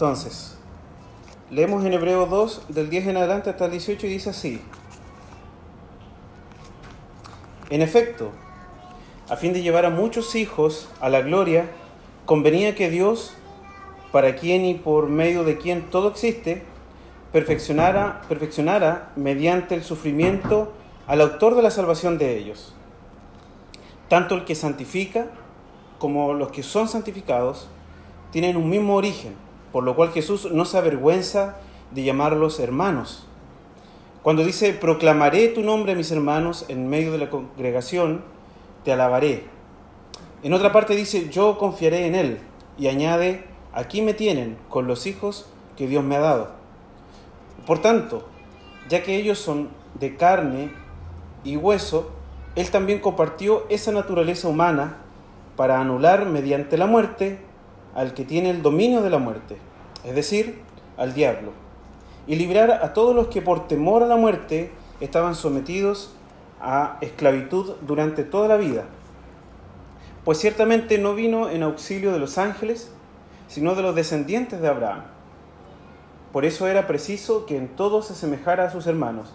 Entonces, leemos en Hebreo 2, del 10 en adelante hasta el 18, y dice así. En efecto, a fin de llevar a muchos hijos a la gloria, convenía que Dios, para quien y por medio de quien todo existe, perfeccionara, perfeccionara mediante el sufrimiento al autor de la salvación de ellos. Tanto el que santifica como los que son santificados tienen un mismo origen, por lo cual Jesús no se avergüenza de llamarlos hermanos. Cuando dice, proclamaré tu nombre a mis hermanos en medio de la congregación, te alabaré. En otra parte dice, yo confiaré en Él. Y añade, aquí me tienen con los hijos que Dios me ha dado. Por tanto, ya que ellos son de carne y hueso, Él también compartió esa naturaleza humana para anular mediante la muerte al que tiene el dominio de la muerte, es decir, al diablo, y librar a todos los que por temor a la muerte estaban sometidos a esclavitud durante toda la vida. Pues ciertamente no vino en auxilio de los ángeles, sino de los descendientes de Abraham. Por eso era preciso que en todo se asemejara a sus hermanos,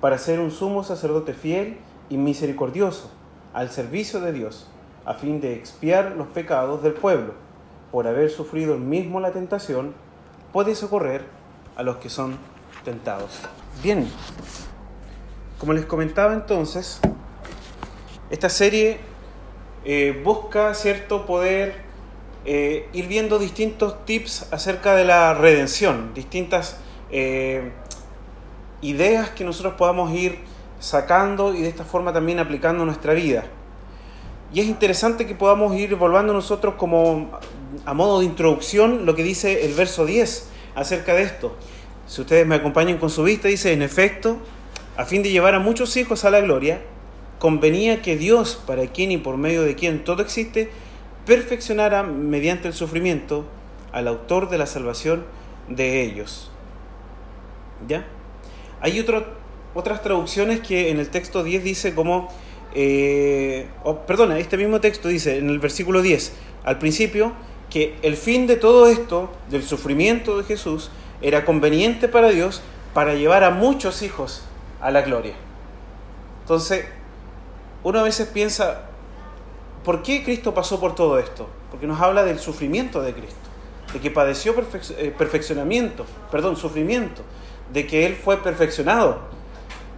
para ser un sumo sacerdote fiel y misericordioso, al servicio de Dios, a fin de expiar los pecados del pueblo. Por haber sufrido el mismo la tentación, puede socorrer a los que son tentados. Bien, como les comentaba entonces, esta serie eh, busca, ¿cierto?, poder eh, ir viendo distintos tips acerca de la redención, distintas eh, ideas que nosotros podamos ir sacando y de esta forma también aplicando nuestra vida. Y es interesante que podamos ir volviendo nosotros como a modo de introducción lo que dice el verso 10 acerca de esto. Si ustedes me acompañan con su vista, dice, en efecto, a fin de llevar a muchos hijos a la gloria, convenía que Dios, para quien y por medio de quien todo existe, perfeccionara mediante el sufrimiento al autor de la salvación de ellos. ¿Ya? Hay otras traducciones que en el texto 10 dice como, eh, perdona, este mismo texto dice en el versículo 10, al principio, que el fin de todo esto, del sufrimiento de Jesús, era conveniente para Dios para llevar a muchos hijos a la gloria. Entonces, uno a veces piensa, ¿por qué Cristo pasó por todo esto? Porque nos habla del sufrimiento de Cristo, de que padeció eh, perfeccionamiento, perdón, sufrimiento, de que Él fue perfeccionado.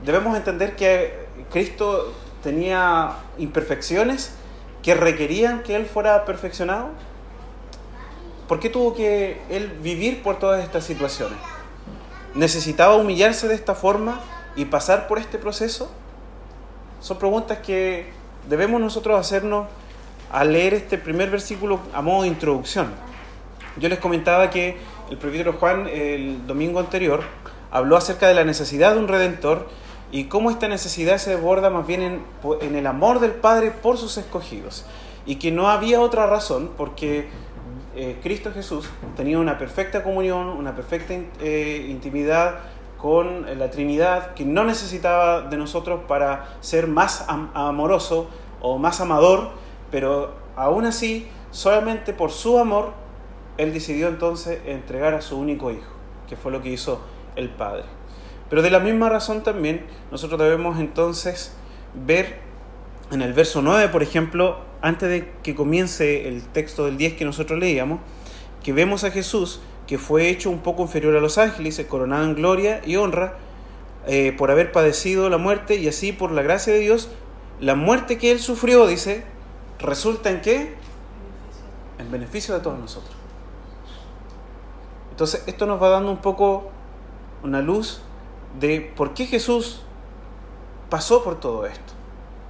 Debemos entender que Cristo tenía imperfecciones que requerían que Él fuera perfeccionado. ¿Por qué tuvo que Él vivir por todas estas situaciones? ¿Necesitaba humillarse de esta forma y pasar por este proceso? Son preguntas que debemos nosotros hacernos al leer este primer versículo a modo de introducción. Yo les comentaba que el presbítero Juan el domingo anterior habló acerca de la necesidad de un redentor y cómo esta necesidad se desborda más bien en, el amor del Padre por sus escogidos y que no había otra razón porque eh, Cristo Jesús tenía una perfecta comunión, una perfecta eh, intimidad con la Trinidad, que no necesitaba de nosotros para ser más amoroso o más amador, pero aún así, solamente por su amor, Él decidió entonces entregar a su único hijo, que fue lo que hizo el Padre. Pero de la misma razón también, nosotros debemos entonces ver en el verso 9, por ejemplo, antes de que comience el texto del 10 que nosotros leíamos, que vemos a Jesús que fue hecho un poco inferior a los ángeles, coronado en gloria y honra eh, por haber padecido la muerte y así por la gracia de Dios, la muerte que él sufrió, dice, resulta en qué? En beneficio de todos nosotros. Entonces, esto nos va dando un poco una luz de por qué Jesús pasó por todo esto.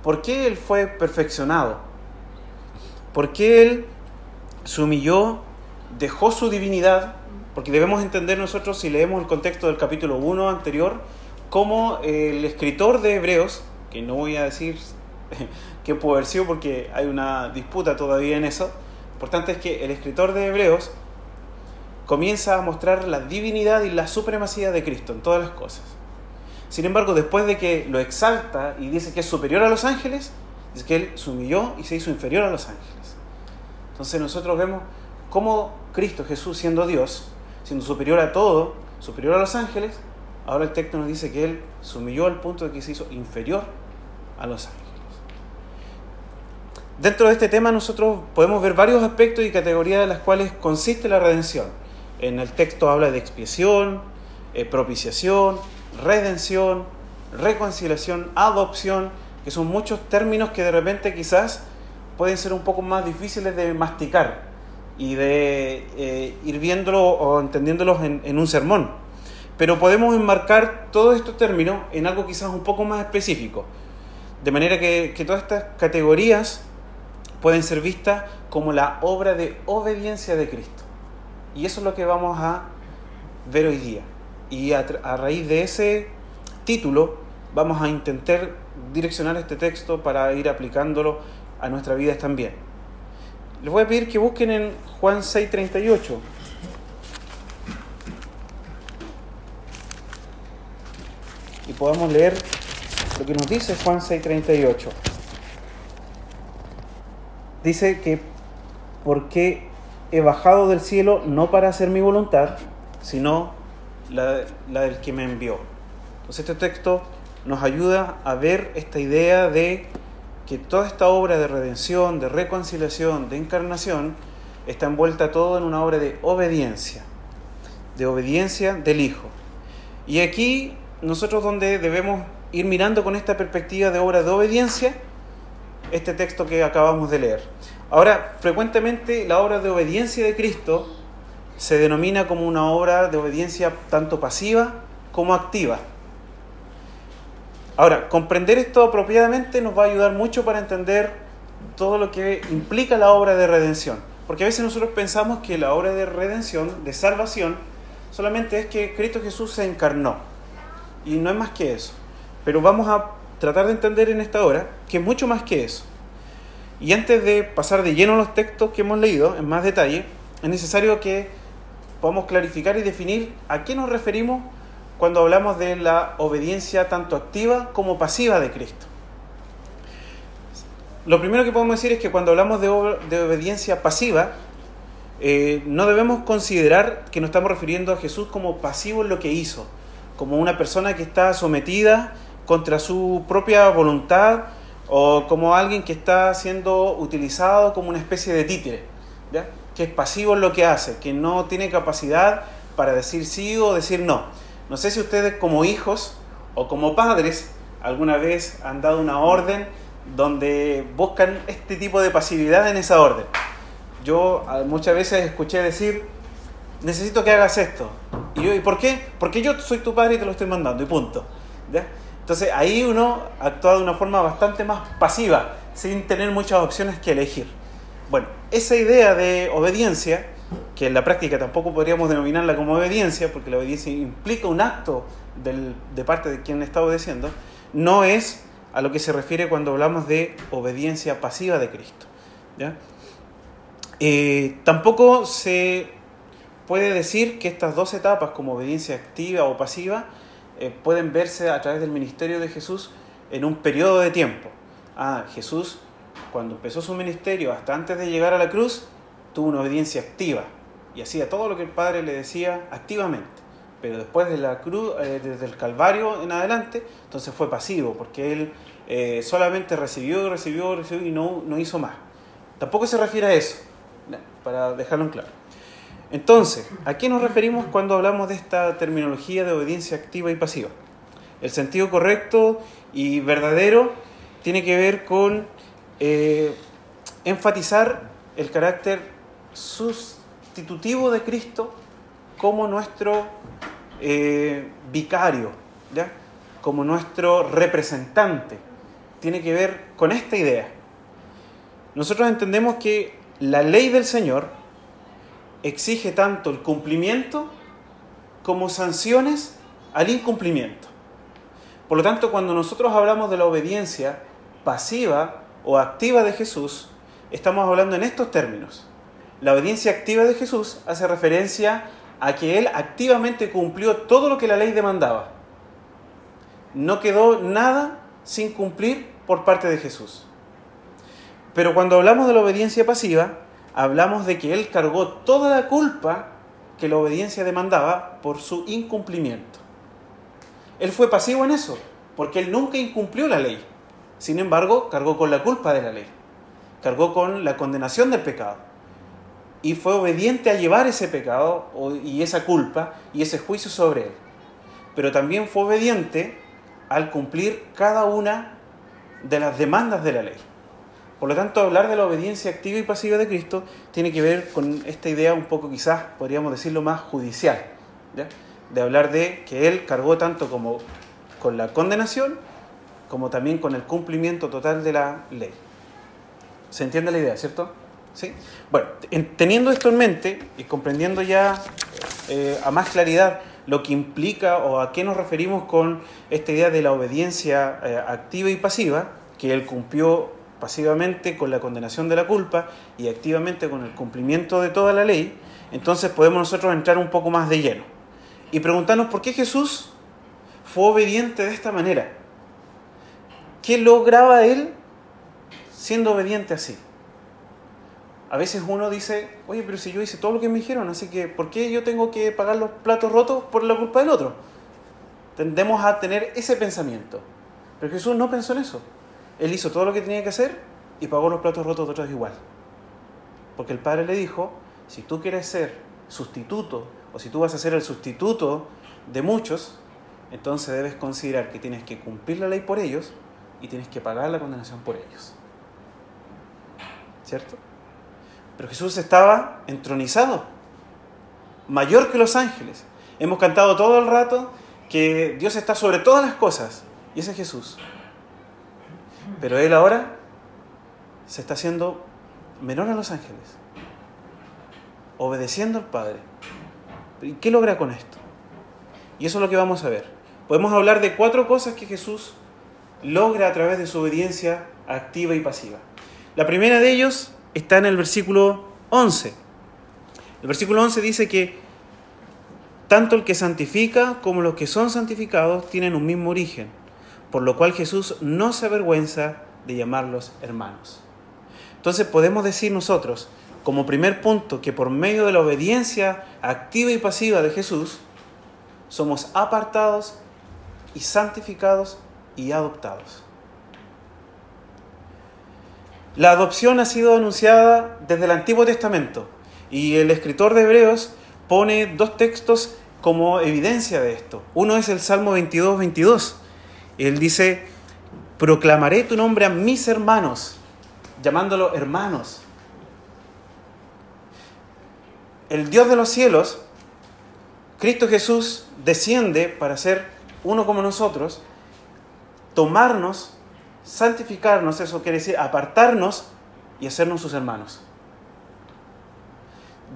¿Por qué Él fue perfeccionado? ¿Por qué Él se humilló, dejó su divinidad porque debemos entender nosotros, si leemos el contexto del capítulo 1 anterior, cómo el escritor de Hebreos, que no voy a decir qué pudo haber sido porque hay una disputa todavía en eso, importante es que el escritor de Hebreos comienza a mostrar la divinidad y la supremacía de Cristo en todas las cosas. Sin embargo, después de que lo exalta y dice que es superior a los ángeles, dice que él se humilló y se hizo inferior a los ángeles. Entonces nosotros vemos cómo Cristo Jesús, siendo Dios, siendo superior a todo, superior a los ángeles, ahora el texto nos dice que Él se humilló al punto de que se hizo inferior a los ángeles. Dentro de este tema nosotros podemos ver varios aspectos y categorías de las cuales consiste la redención. En el texto habla de expiación, eh, propiciación, redención, reconciliación, adopción, que son muchos términos que de repente quizás pueden ser un poco más difíciles de masticar y de eh, ir viéndolo o entendiéndolos en, un sermón. Pero podemos enmarcar todos estos términos en algo quizás un poco más específico. De manera que, que todas estas categorías pueden ser vistas como la obra de obediencia de Cristo. Y eso es lo que vamos a ver hoy día. Y a, a raíz de ese título vamos a intentar direccionar este texto para ir aplicándolo a nuestra vida también. Les voy a pedir que busquen en Juan 6:38. Y podamos leer lo que nos dice Juan 6:38. Dice que porque he bajado del cielo no para hacer mi voluntad, sino la, la del que me envió. Entonces este texto nos ayuda a ver esta idea de que toda esta obra de redención, de reconciliación, de encarnación, está envuelta todo en una obra de obediencia, de obediencia del Hijo. Y aquí nosotros donde debemos ir mirando con esta perspectiva de obra de obediencia, este texto que acabamos de leer. Ahora, frecuentemente la obra de obediencia de Cristo se denomina como una obra de obediencia tanto pasiva como activa. Ahora, comprender esto apropiadamente nos va a ayudar mucho para entender todo lo que implica la obra de redención. Porque a veces nosotros pensamos que la obra de redención, de salvación, solamente es que Cristo Jesús se encarnó. Y no es más que eso. Pero vamos a tratar de entender en esta hora que es mucho más que eso. Y antes de pasar de lleno los textos que hemos leído en más detalle, es necesario que podamos clarificar y definir a qué nos referimos cuando hablamos de la obediencia tanto activa como pasiva de Cristo. Lo primero que podemos decir es que cuando hablamos de, obediencia pasiva, eh, no debemos considerar que nos estamos refiriendo a Jesús como pasivo en lo que hizo, como una persona que está sometida contra su propia voluntad o como alguien que está siendo utilizado como una especie de títere, que es pasivo en lo que hace, que no tiene capacidad para decir sí o decir no no sé si ustedes como hijos o como padres alguna vez han dado una orden donde buscan este tipo de pasividad en esa orden. Yo ah, muchas veces escuché decir, necesito que hagas esto. Y yo, ¿y por qué? Porque yo soy tu padre y te lo estoy mandando, y punto. Entonces ahí uno actúa de una forma bastante más pasiva, sin tener muchas opciones que elegir. Bueno, esa idea de obediencia que en la práctica tampoco podríamos denominarla como obediencia, porque la obediencia implica un acto de parte de quien está obedeciendo, no es a lo que se refiere cuando hablamos de obediencia pasiva de Cristo. Eh, tampoco se puede decir que estas dos etapas, como obediencia activa o pasiva, eh, pueden verse a través del ministerio de Jesús en un periodo de tiempo. Ah, Jesús, cuando empezó su ministerio, hasta antes de llegar a la cruz, tuvo una obediencia activa y hacía todo lo que el Padre le decía activamente. Pero después de la cruz, eh, desde el Calvario en adelante, entonces fue pasivo, porque él eh, solamente recibió, recibió, recibió y no, no hizo más. Tampoco se refiere a eso, para dejarlo en claro. Entonces, ¿a qué nos referimos cuando hablamos de esta terminología de obediencia activa y pasiva? El sentido correcto y verdadero tiene que ver con eh, enfatizar el carácter sustitutivo de Cristo como nuestro eh, vicario, como nuestro representante. Tiene que ver con esta idea. Nosotros entendemos que la ley del Señor exige tanto el cumplimiento como sanciones al incumplimiento. Por lo tanto, cuando nosotros hablamos de la obediencia pasiva o activa de Jesús, estamos hablando en estos términos. La obediencia activa de Jesús hace referencia a que Él activamente cumplió todo lo que la ley demandaba. No quedó nada sin cumplir por parte de Jesús. Pero cuando hablamos de la obediencia pasiva, hablamos de que Él cargó toda la culpa que la obediencia demandaba por su incumplimiento. Él fue pasivo en eso, porque él nunca incumplió la ley. Sin embargo, cargó con la culpa de la ley, cargó con la condenación del pecado. Y fue obediente a llevar ese pecado y esa culpa y ese juicio sobre él. Pero también fue obediente al cumplir cada una de las demandas de la ley. Por lo tanto, hablar de la obediencia activa y pasiva de Cristo tiene que ver con esta idea un poco quizás, podríamos decirlo, más judicial, de hablar de que Él cargó tanto como con la condenación como también con el cumplimiento total de la ley. ¿Se entiende la idea, cierto? ¿Sí? Bueno, teniendo esto en mente y comprendiendo ya eh, a más claridad lo que implica o a qué nos referimos con esta idea de la obediencia eh, activa y pasiva, que Él cumplió pasivamente con la condenación de la culpa y activamente con el cumplimiento de toda la ley, entonces podemos nosotros entrar un poco más de lleno y preguntarnos por qué Jesús fue obediente de esta manera. ¿Qué lograba él siendo obediente así? A veces uno dice, oye, pero si yo hice todo lo que me dijeron, así que ¿por qué yo tengo que pagar los platos rotos por la culpa del otro? Tendemos a tener ese pensamiento. Pero Jesús no pensó en eso. Él hizo todo lo que tenía que hacer y pagó los platos rotos de otros igual. Porque el Padre le dijo, si tú quieres ser sustituto o si tú vas a ser el sustituto de muchos, entonces debes considerar que tienes que cumplir la ley por ellos y tienes que pagar la condenación por ellos. ¿Cierto? Pero Jesús estaba entronizado, mayor que los ángeles. Hemos cantado todo el rato que Dios está sobre todas las cosas y ese es Jesús. Pero él ahora se está haciendo menor a los ángeles, obedeciendo al Padre. ¿Y qué logra con esto? Y eso es lo que vamos a ver. Podemos hablar de cuatro cosas que Jesús logra a través de su obediencia activa y pasiva. La primera de ellos está en el versículo 11. El versículo 11 dice que tanto el que santifica como los que son santificados tienen un mismo origen por lo cual Jesús no se avergüenza de llamarlos hermanos. Entonces podemos decir nosotros, como primer punto, que por medio de la obediencia activa y pasiva de Jesús, somos apartados y santificados y adoptados. La adopción ha sido anunciada desde el Antiguo Testamento y el escritor de Hebreos pone dos textos como evidencia de esto. Uno es el Salmo 22, 22, él dice, proclamaré tu nombre a mis hermanos, llamándolo hermanos. El Dios de los cielos, Cristo Jesús, desciende para ser uno como nosotros, tomarnos, santificarnos, eso quiere decir apartarnos y hacernos sus hermanos.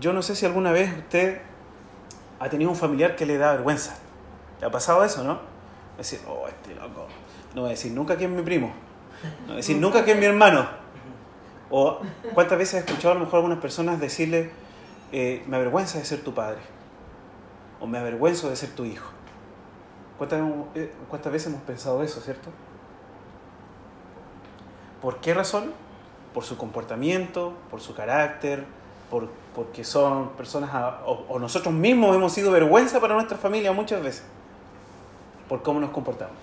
Yo no sé si alguna vez usted ha tenido un familiar que le da vergüenza. ¿Le ha pasado eso, no? decir, oh, este loco. No voy a decir nunca que es mi primo. No voy a decir nunca que es mi hermano. O cuántas veces he escuchado a lo mejor algunas personas decirle, eh, me avergüenza de ser tu padre. O me avergüenzo de ser tu hijo. ¿Cuántas, eh, ¿Cuántas veces hemos pensado eso, cierto? ¿Por qué razón? Por su comportamiento, por su carácter, por, porque son personas, o, o nosotros mismos hemos sido vergüenza para nuestra familia muchas veces por cómo nos comportamos.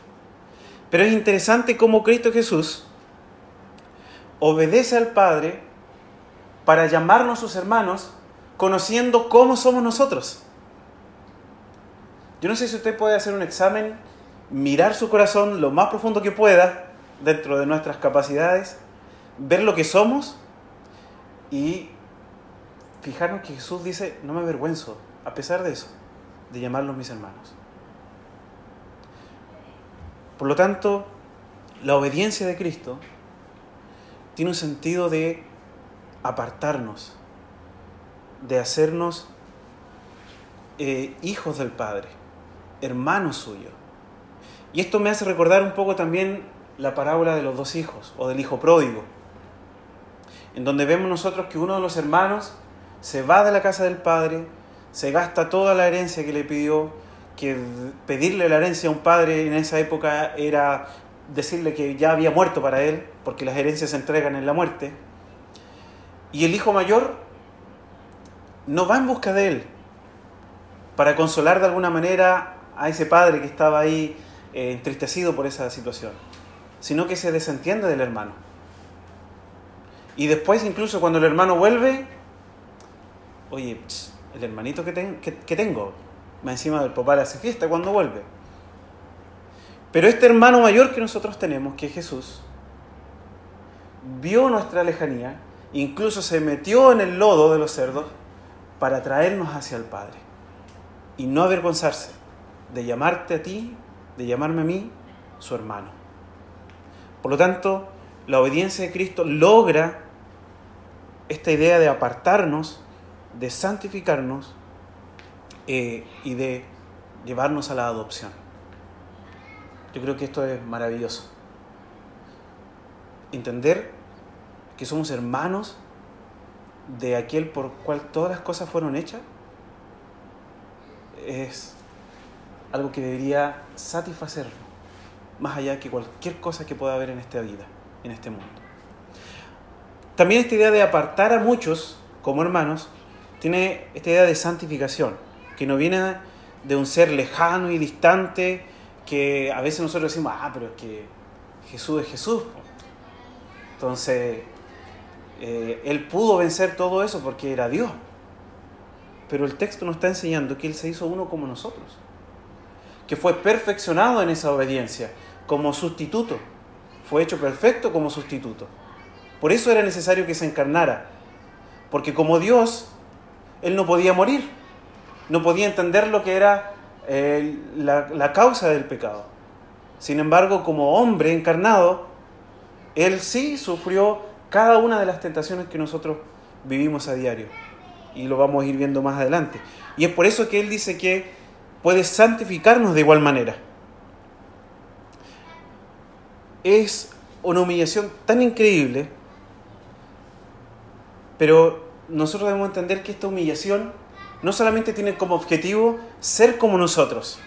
Pero es interesante cómo Cristo Jesús obedece al Padre para llamarnos sus hermanos, conociendo cómo somos nosotros. Yo no sé si usted puede hacer un examen, mirar su corazón lo más profundo que pueda, dentro de nuestras capacidades, ver lo que somos y fijarnos que Jesús dice, no me avergüenzo, a pesar de eso, de llamarlos mis hermanos. Por lo tanto, la obediencia de Cristo tiene un sentido de apartarnos, de hacernos eh, hijos del Padre, hermanos suyos. Y esto me hace recordar un poco también la parábola de los dos hijos o del hijo pródigo, en donde vemos nosotros que uno de los hermanos se va de la casa del Padre, se gasta toda la herencia que le pidió, que pedirle la herencia a un padre en esa época era decirle que ya había muerto para él, porque las herencias se entregan en la muerte. Y el hijo mayor no va en busca de él, para consolar de alguna manera a ese padre que estaba ahí eh, entristecido por esa situación, sino que se desentiende del hermano. Y después incluso cuando el hermano vuelve, oye, el hermanito que, tengo, más encima del papá le hace fiesta cuando vuelve. Pero este hermano mayor que nosotros tenemos, que es Jesús, vio nuestra lejanía, incluso se metió en el lodo de los cerdos para traernos hacia el Padre. Y no avergonzarse de llamarte a ti, de llamarme a mí, su hermano. Por lo tanto, la obediencia de Cristo logra esta idea de apartarnos, de santificarnos eh, y de llevarnos a la adopción. Yo creo que esto es maravilloso. Entender que somos hermanos de aquel por cual todas las cosas fueron hechas es algo que debería satisfacernos, más allá que cualquier cosa que pueda haber en esta vida, en este mundo. También esta idea de apartar a muchos como hermanos tiene esta idea de santificación, que no viene de un ser lejano y distante, que a veces nosotros decimos, ah, pero es que Jesús es Jesús. Entonces, eh, Él pudo vencer todo eso porque era Dios. Pero el texto nos está enseñando que Él se hizo uno como nosotros, que fue perfeccionado en esa obediencia como sustituto, fue hecho perfecto como sustituto. Por eso era necesario que se encarnara, porque como Dios, Él no podía morir, no podía entender lo que era eh, la, la causa del pecado. Sin embargo, como hombre encarnado, Él sí sufrió cada una de las tentaciones que nosotros vivimos a diario y lo vamos a ir viendo más adelante. Y es por eso que Él dice que puede santificarnos de igual manera. Es una humillación tan increíble, pero nosotros debemos entender que esta humillación no solamente tiene como objetivo ser como nosotros,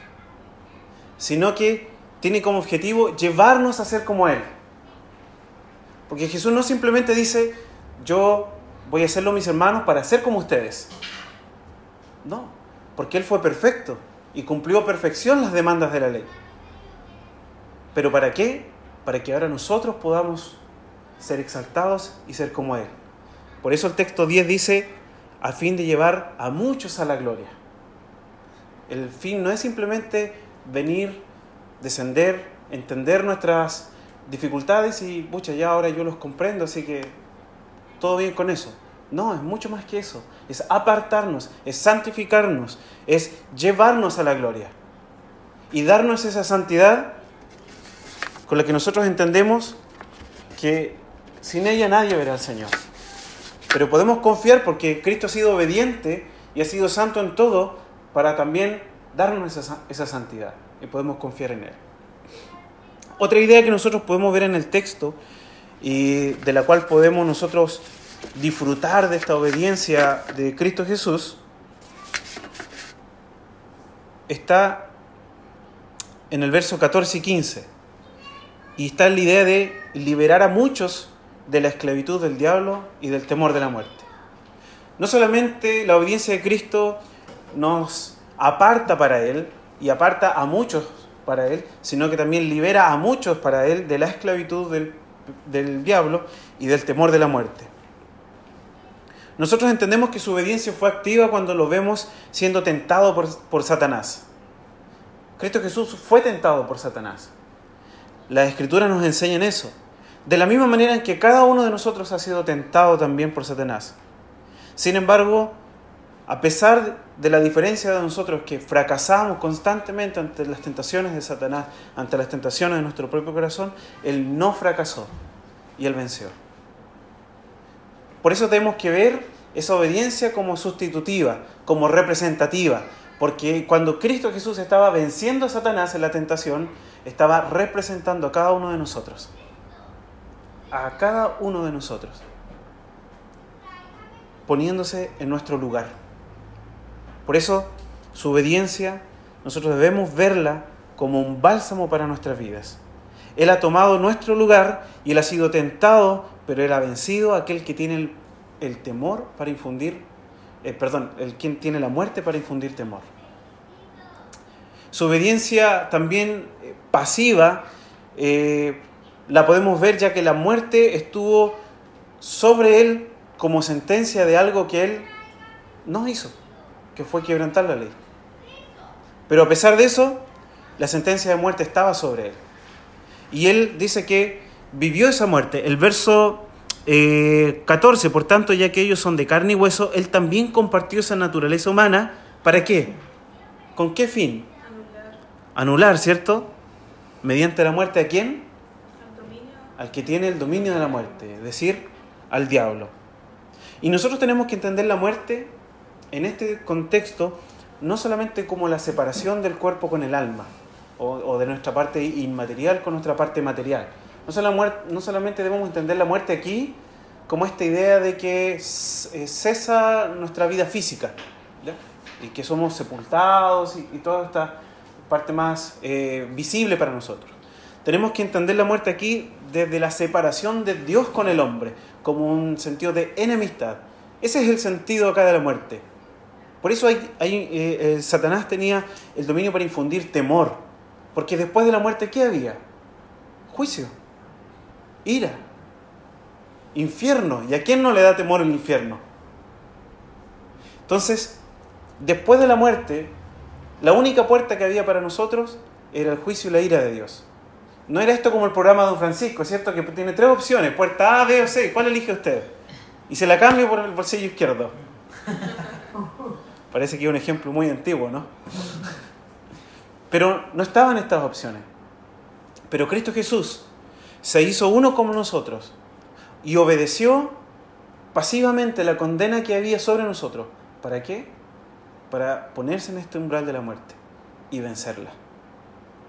sino que tiene como objetivo llevarnos a ser como Él. Porque Jesús no simplemente dice, yo voy a hacerlo mis hermanos para ser como ustedes. No, porque Él fue perfecto y cumplió a perfección las demandas de la ley. ¿Pero para qué? Para que ahora nosotros podamos ser exaltados y ser como Él. Por eso el texto 10 dice, a fin de llevar a muchos a la gloria. El fin no es simplemente venir, descender, entender nuestras dificultades y, pucha, ya ahora yo los comprendo, así que todo bien con eso. No, es mucho más que eso. Es apartarnos, es santificarnos, es llevarnos a la gloria. Y darnos esa santidad con la que nosotros entendemos que sin ella nadie verá al Señor. Pero podemos confiar porque Cristo ha sido obediente y ha sido santo en todo para también darnos esa, esa santidad. Y podemos confiar en Él. Otra idea que nosotros podemos ver en el texto y de la cual podemos nosotros disfrutar de esta obediencia de Cristo Jesús está en el verso 14 y 15. Y está la idea de liberar a muchos de la esclavitud del diablo y del temor de la muerte. No solamente la obediencia de Cristo nos aparta para Él y aparta a muchos para Él, sino que también libera a muchos para Él de la esclavitud del, diablo y del temor de la muerte. Nosotros entendemos que su obediencia fue activa cuando lo vemos siendo tentado por, por, Satanás. Cristo Jesús fue tentado por Satanás. Las escrituras nos enseñan eso. De la misma manera en que cada uno de nosotros ha sido tentado también por Satanás. Sin embargo, a pesar de la diferencia de nosotros que fracasamos constantemente ante las tentaciones de Satanás, ante las tentaciones de nuestro propio corazón, Él no fracasó y Él venció. Por eso tenemos que ver esa obediencia como sustitutiva, como representativa, porque cuando Cristo Jesús estaba venciendo a Satanás en la tentación, estaba representando a cada uno de nosotros. A cada uno de nosotros. Poniéndose en nuestro lugar. Por eso, su obediencia, nosotros debemos verla como un bálsamo para nuestras vidas. Él ha tomado nuestro lugar y Él ha sido tentado, pero Él ha vencido a aquel que tiene el, temor para infundir, eh, perdón, el quien tiene la muerte para infundir temor. Su obediencia también eh, pasiva eh, la podemos ver ya que la muerte estuvo sobre él como sentencia de algo que él no hizo, que fue quebrantar la ley. Pero a pesar de eso, la sentencia de muerte estaba sobre él. Y él dice que vivió esa muerte. El verso 14, eh, por tanto, ya que ellos son de carne y hueso, él también compartió esa naturaleza humana. ¿Para qué? ¿Con qué fin? Anular, Anular ¿cierto? Mediante la muerte a quién? Al que tiene el dominio de la muerte, es decir, al diablo. Y nosotros tenemos que entender la muerte en este contexto no solamente como la separación del cuerpo con el alma, o, de nuestra parte inmaterial con nuestra parte material. No, solamente debemos entender la muerte aquí como esta idea de que eh, cesa nuestra vida física y que somos sepultados y, toda esta parte más eh, visible para nosotros. Tenemos que entender la muerte aquí desde la separación de Dios con el hombre, como un sentido de enemistad. Ese es el sentido acá de la muerte. Por eso hay, eh, Satanás tenía el dominio para infundir temor, porque después de la muerte, ¿qué había? Juicio, ira, infierno. ¿Y a quién no le da temor el infierno? Entonces, después de la muerte, la única puerta que había para nosotros era el juicio y la ira de Dios. No era esto como el programa de Don Francisco, ¿cierto? Que tiene tres opciones, puerta A, B o C. ¿Cuál elige usted? Y se la cambio por el bolsillo izquierdo. Parece que es un ejemplo muy antiguo, ¿no? Pero no estaban estas opciones. Pero Cristo Jesús se hizo uno como nosotros y obedeció pasivamente la condena que había sobre nosotros. ¿Para qué? Para ponerse en este umbral de la muerte y vencerla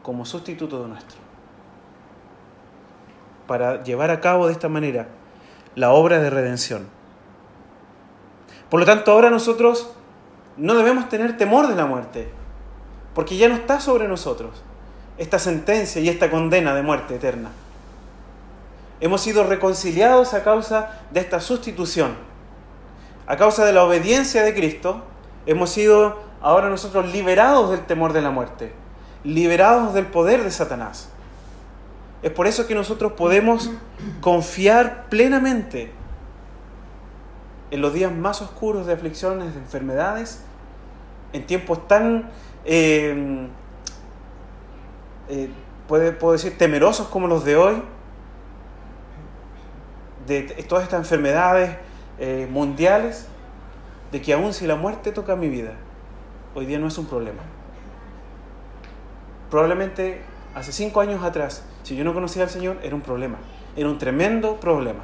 como sustituto de nuestro. Para llevar a cabo de esta manera la obra de redención. Por lo tanto, ahora nosotros no debemos tener temor de la muerte, porque ya no está sobre nosotros esta sentencia y esta condena de muerte eterna. Hemos sido reconciliados a causa de esta sustitución. A causa de la obediencia de Cristo, hemos sido ahora nosotros liberados del temor de la muerte, liberados del poder de Satanás. Es por eso que nosotros podemos confiar plenamente en los días más oscuros de aflicciones, de enfermedades, en tiempos tan Em, eh, puedo decir, temerosos como los de hoy, de todas estas enfermedades eh, mundiales, de que aún si la muerte toca mi vida, hoy día no es un problema. Probablemente hace cinco años atrás, si yo no conocía al Señor, era un problema, era un tremendo problema.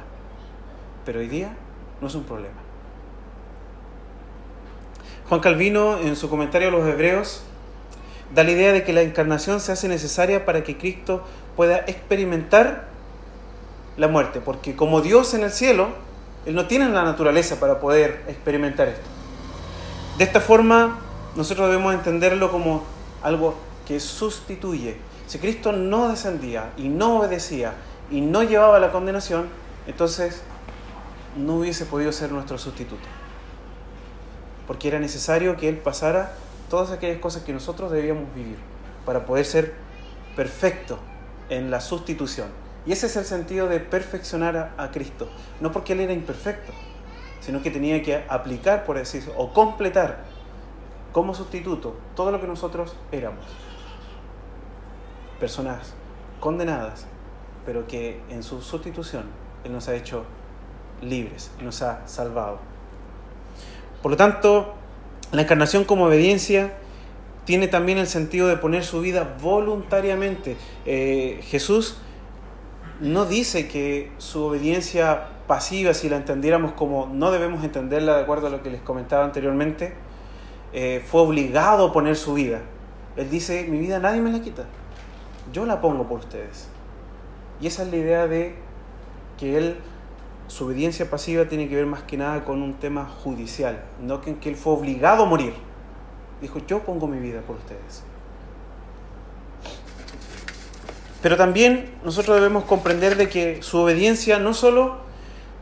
Pero hoy día no es un problema. Juan Calvino, en su comentario a los Hebreos, da la idea de que la encarnación se hace necesaria para que Cristo pueda experimentar la muerte, porque como Dios en el cielo, Él no tiene la naturaleza para poder experimentar esto. De esta forma, nosotros debemos entenderlo como algo que sustituye. Si Cristo no descendía y no obedecía y no llevaba la condenación, entonces no hubiese podido ser nuestro sustituto. Porque era necesario que Él pasara todas aquellas cosas que nosotros debíamos vivir para poder ser perfecto en la sustitución. Y ese es el sentido de perfeccionar a, Cristo. No porque Él era imperfecto, sino que tenía que aplicar, por decirlo, o completar como sustituto todo lo que nosotros éramos. Personas condenadas, pero que en su sustitución Él nos ha hecho libres, nos ha salvado. Por lo tanto, la encarnación como obediencia tiene también el sentido de poner su vida voluntariamente. Eh, Jesús no dice que su obediencia pasiva, si la entendiéramos como no debemos entenderla de acuerdo a lo que les comentaba anteriormente, eh, fue obligado a poner su vida. Él dice, mi vida nadie me la quita, yo la pongo por ustedes. Y esa es la idea de que Él su obediencia pasiva tiene que ver más que nada con un tema judicial, no que, que él fue obligado a morir. Dijo, yo pongo mi vida por ustedes. Pero también nosotros debemos comprender de que su obediencia no solo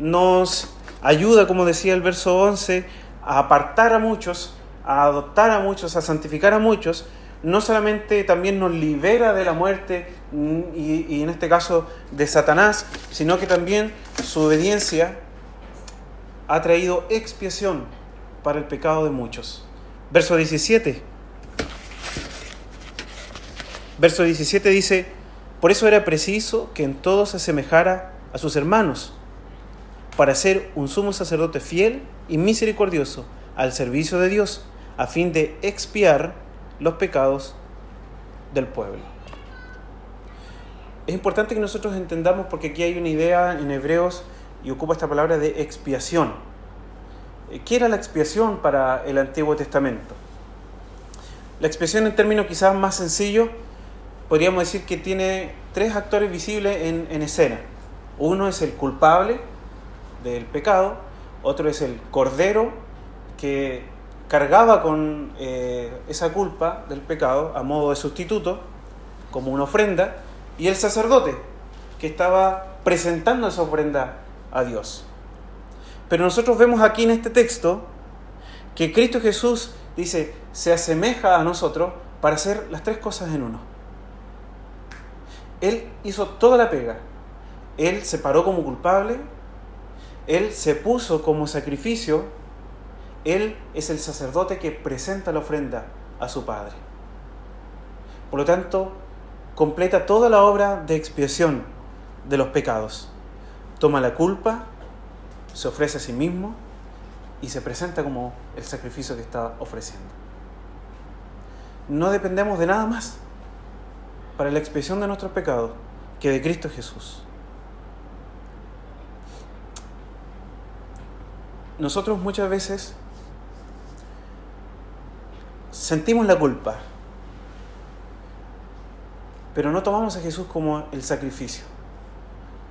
nos ayuda, como decía el verso 11, a apartar a muchos, a adoptar a muchos, a santificar a muchos, no solamente también nos libera de la muerte mm, y, en este caso de Satanás, sino que también su obediencia ha traído expiación para el pecado de muchos. Verso 17. Verso 17 dice, por eso era preciso que en todo se asemejara a sus hermanos, para ser un sumo sacerdote fiel y misericordioso al servicio de Dios, a fin de expiar los pecados del pueblo. Es importante que nosotros entendamos, porque aquí hay una idea en Hebreos y ocupa esta palabra de expiación. ¿Qué era la expiación para el Antiguo Testamento? La expiación en términos quizás más sencillos, podríamos decir que tiene tres actores visibles en, en escena. Uno es el culpable del pecado, otro es el cordero que cargaba con eh, esa culpa del pecado a modo de sustituto, como una ofrenda, y el sacerdote que estaba presentando esa ofrenda a Dios. Pero nosotros vemos aquí en este texto que Cristo Jesús dice, se asemeja a nosotros para hacer las tres cosas en uno. Él hizo toda la pega. Él se paró como culpable, Él se puso como sacrificio, Él es el sacerdote que presenta la ofrenda a su Padre. Por lo tanto, completa toda la obra de expiación de los pecados. Toma la culpa, se ofrece a sí mismo y se presenta como el sacrificio que está ofreciendo. No dependemos de nada más para la expiación de nuestros pecados que de Cristo Jesús. Nosotros muchas veces sentimos la culpa, pero no tomamos a Jesús como el sacrificio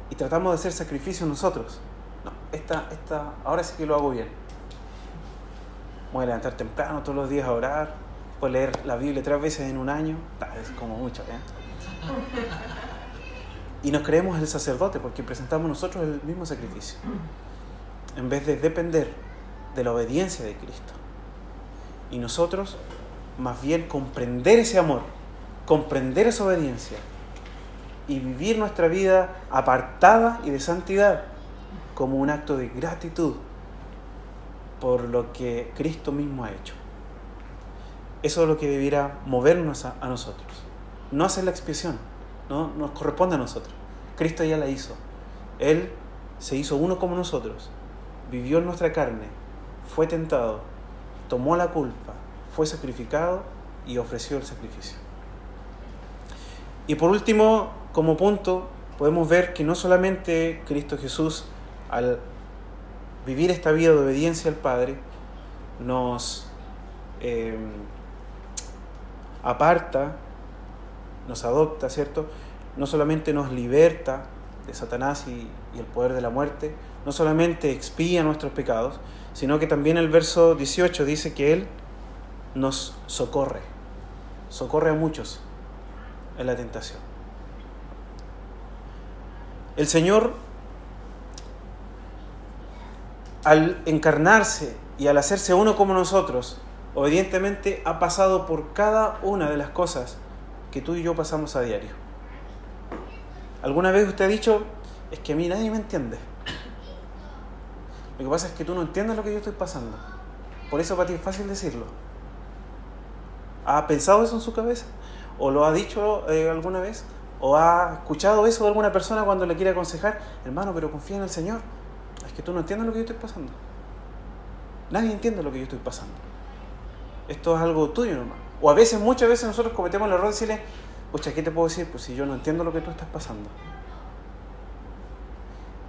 y tratamos de hacer sacrificio nosotros. No, esta, esta, ahora sí que lo hago bien. Voy a levantar temprano todos los días a orar, a leer la Biblia tres veces en un año, es como mucho, ¿eh? Y nos creemos el sacerdote porque presentamos nosotros el mismo sacrificio, en vez de depender de la obediencia de Cristo. Y nosotros, más bien, comprender ese amor, comprender esa obediencia y vivir nuestra vida apartada y de santidad como un acto de gratitud por lo que Cristo mismo ha hecho. Eso es lo que debiera movernos a, nosotros. No hacer la expiación, no nos corresponde a nosotros. Cristo ya la hizo. Él se hizo uno como nosotros, vivió en nuestra carne, fue tentado, tomó la culpa, fue sacrificado y ofreció el sacrificio. Y por último, como punto, podemos ver que no solamente Cristo Jesús al vivir esta vida de obediencia al Padre, nos eh, aparta, nos adopta, ¿cierto? No solamente nos liberta de Satanás y, el poder de la muerte, no solamente expía nuestros pecados, sino que también el verso 18 dice que Él nos socorre, socorre a muchos en la tentación. El Señor al encarnarse y al hacerse uno como nosotros, obedientemente ha pasado por cada una de las cosas que tú y yo pasamos a diario. ¿Alguna vez usted ha dicho, es que a mí nadie me entiende? Lo que pasa es que tú no entiendes lo que yo estoy pasando. Por eso para ti es fácil decirlo. ¿Ha pensado eso en su cabeza? ¿O lo ha dicho eh, alguna vez? ¿O ha escuchado eso de alguna persona cuando le quiere aconsejar? Hermano, pero confía en el Señor es que tú no entiendes lo que yo estoy pasando. Nadie entiende lo que yo estoy pasando. Esto es algo tuyo nomás. O a veces, muchas veces nosotros cometemos el error de decirle, pucha, ¿qué te puedo decir? Pues si yo no entiendo lo que tú estás pasando.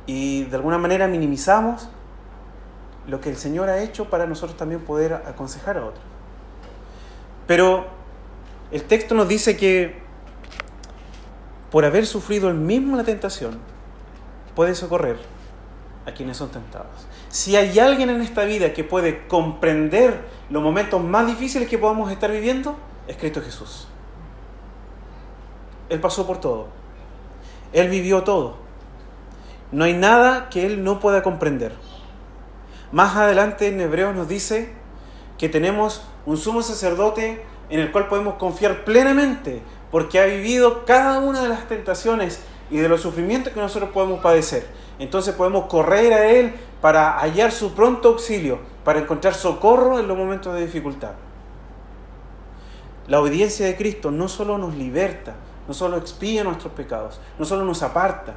Y de alguna manera minimizamos lo que el Señor ha hecho para nosotros también poder aconsejar a otros. Pero el texto nos dice que por haber sufrido el mismo la tentación, puede socorrer a quienes son tentados. Si hay alguien en esta vida que puede comprender los momentos más difíciles que podamos estar viviendo, es Cristo Jesús. Él pasó por todo. Él vivió todo. No hay nada que Él no pueda comprender. Más adelante en Hebreos nos dice que tenemos un sumo sacerdote en el cual podemos confiar plenamente, porque ha vivido cada una de las tentaciones y de los sufrimientos que nosotros podemos padecer. Entonces podemos correr a Él para hallar su pronto auxilio, para encontrar socorro en los momentos de dificultad. La obediencia de Cristo no solo nos liberta, no solo expía nuestros pecados, no solo nos aparta,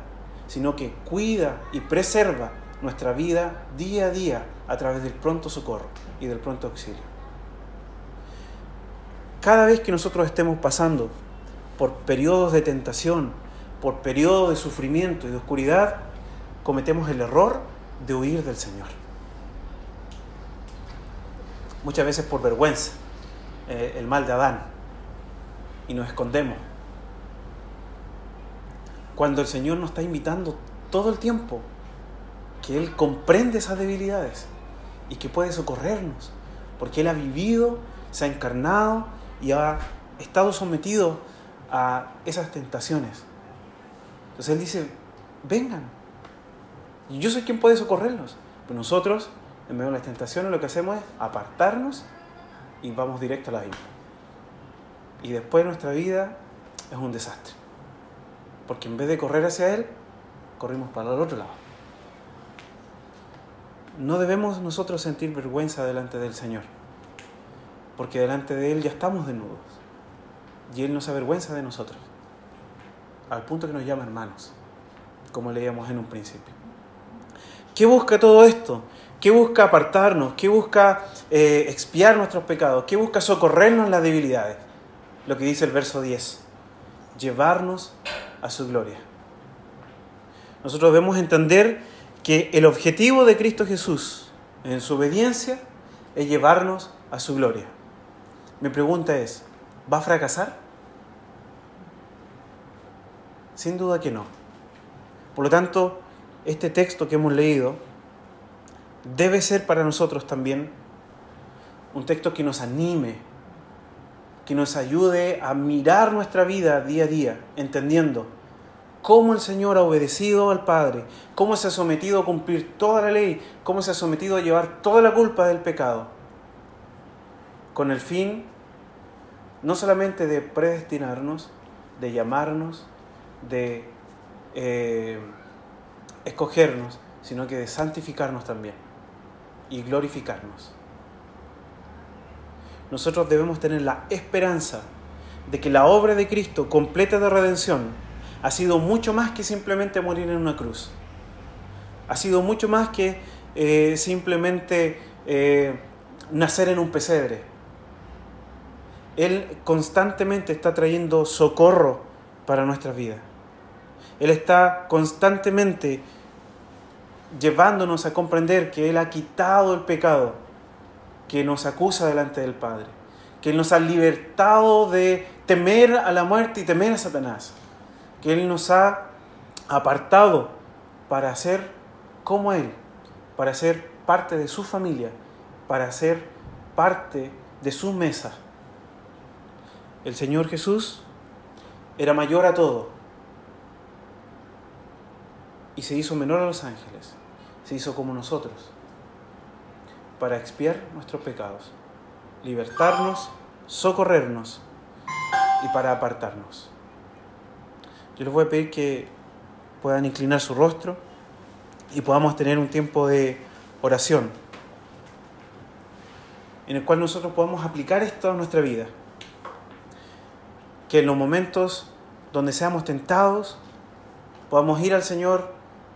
sino que cuida y preserva nuestra vida día a día a través del pronto socorro y del pronto auxilio. Cada vez que nosotros estemos pasando por periodos de tentación, por periodos de sufrimiento y de oscuridad, cometemos el error de huir del Señor. Muchas veces por vergüenza, eh, el mal de Adán, y nos escondemos. Cuando el Señor nos está invitando todo el tiempo, que Él comprende esas debilidades y que puede socorrernos, porque Él ha vivido, se ha encarnado y ha estado sometido a esas tentaciones. Entonces Él dice, vengan, y yo soy quien puede socorrerlos. Pero nosotros, en medio de las tentaciones, lo que hacemos es apartarnos y vamos directo a la vida. Y después nuestra vida es un desastre. Porque en vez de correr hacia Él, corrimos para el otro lado. No debemos nosotros sentir vergüenza delante del Señor. Porque delante de Él ya estamos desnudos. Y Él no se avergüenza de nosotros. Al punto que nos llama hermanos, como leíamos en un principio. ¿Qué busca todo esto? ¿Qué busca apartarnos? ¿Qué busca eh, expiar nuestros pecados? ¿Qué busca socorrernos en las debilidades? Lo que dice el verso 10. Llevarnos a su gloria. Nosotros debemos entender que el objetivo de Cristo Jesús en su obediencia es llevarnos a su gloria. Mi pregunta es, ¿va a fracasar? Sin duda que no. Por lo tanto, este texto que hemos leído debe ser para nosotros también un texto que nos anime, que nos ayude a mirar nuestra vida día a día, entendiendo cómo el Señor ha obedecido al Padre, cómo se ha sometido a cumplir toda la ley, cómo se ha sometido a llevar toda la culpa del pecado, con el fin no solamente de predestinarnos, de llamarnos, de... Eh, escogernos, sino que de santificarnos también y glorificarnos. Nosotros debemos tener la esperanza de que la obra de Cristo completa de redención ha sido mucho más que simplemente morir en una cruz. Ha sido mucho más que eh, simplemente eh, nacer en un pesebre. Él constantemente está trayendo socorro para nuestra vida. Él está constantemente llevándonos a comprender que Él ha quitado el pecado que nos acusa delante del Padre, que Él nos ha libertado de temer a la muerte y temer a Satanás, que Él nos ha apartado para ser como Él, para ser parte de su familia, para ser parte de su mesa. El Señor Jesús era mayor a todo y se hizo menor a los ángeles se hizo como nosotros, para expiar nuestros pecados, libertarnos, socorrernos y para apartarnos. Yo les voy a pedir que puedan inclinar su rostro y podamos tener un tiempo de oración en el cual nosotros podamos aplicar esto a nuestra vida. Que en los momentos donde seamos tentados podamos ir al Señor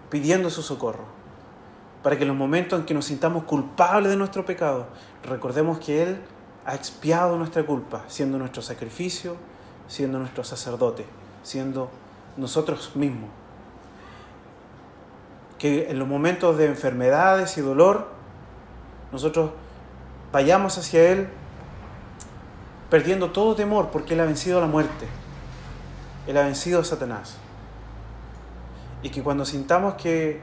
pidiendo su socorro para que en los momentos en que nos sintamos culpables de nuestro pecado, recordemos que Él ha expiado nuestra culpa, siendo nuestro sacrificio, siendo nuestro sacerdote, siendo nosotros mismos. Que en los momentos de enfermedades y dolor, nosotros vayamos hacia Él perdiendo todo temor porque Él ha vencido la muerte, Él ha vencido a Satanás. Y que cuando sintamos que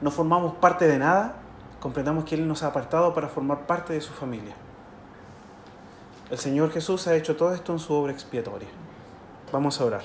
no formamos parte de nada, comprendamos que Él nos ha apartado para formar parte de su familia. El Señor Jesús ha hecho todo esto en su obra expiatoria. Vamos a orar.